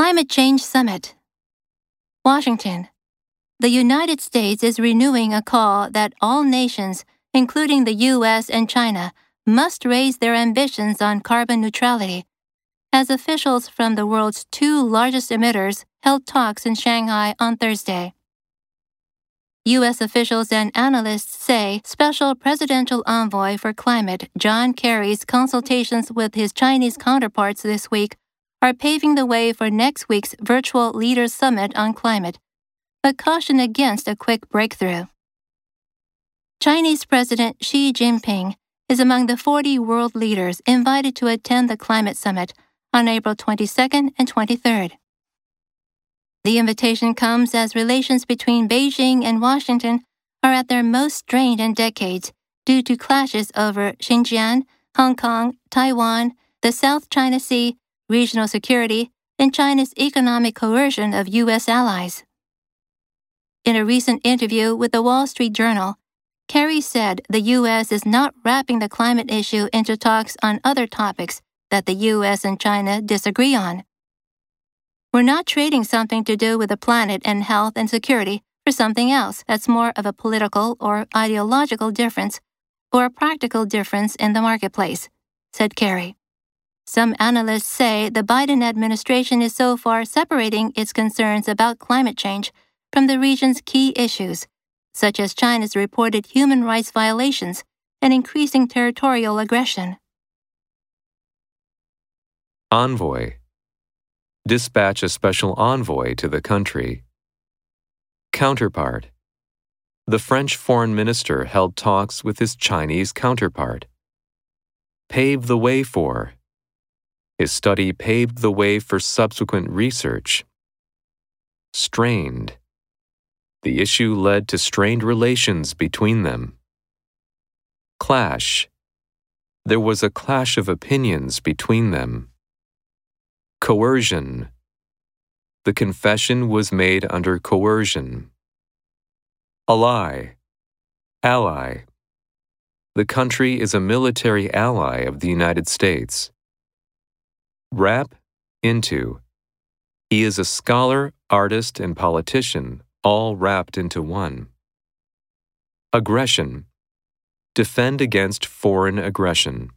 Climate Change Summit. Washington. The United States is renewing a call that all nations, including the US and China, must raise their ambitions on carbon neutrality, as officials from the world's two largest emitters held talks in Shanghai on Thursday. U.S. officials and analysts say Special Presidential Envoy for Climate John Kerry's consultations with his Chinese counterparts this week are paving the way for next week's virtual Leaders Summit on climate, but caution against a quick breakthrough. Chinese President Xi Jinping is among the 40 world leaders invited to attend the climate summit on April 22nd and 23rd. The invitation comes as relations between Beijing and Washington are at their most strained in decades due to clashes over Xinjiang, Hong Kong, Taiwan, the South China Sea, regional security, and China's economic coercion of U.S. allies. In a recent interview with the Wall Street Journal, Kerry said the U.S. is not wrapping the climate issue into talks on other topics that the U.S. and China disagree on. We're not trading something to do with the planet and health and security for something else that's more of a political or ideological difference or a practical difference in the marketplace, said Kerry. Some analysts say the Biden administration is so far separating its concerns about climate change from the region's key issues, such as China's reported human rights violations and increasing territorial aggression. Envoy dispatch a special envoy to the country. Counterpart The French foreign minister held talks with his Chinese counterpart. Pave the way for. His study paved the way for subsequent research. Strained. The issue led to strained relations between them. Clash. There was a clash of opinions between them. Coercion. The confession was made under coercion. Ally. Ally. The country is a military ally of the United States. Wrap into. He is a scholar, artist, and politician, all wrapped into one. Aggression. Defend against foreign aggression.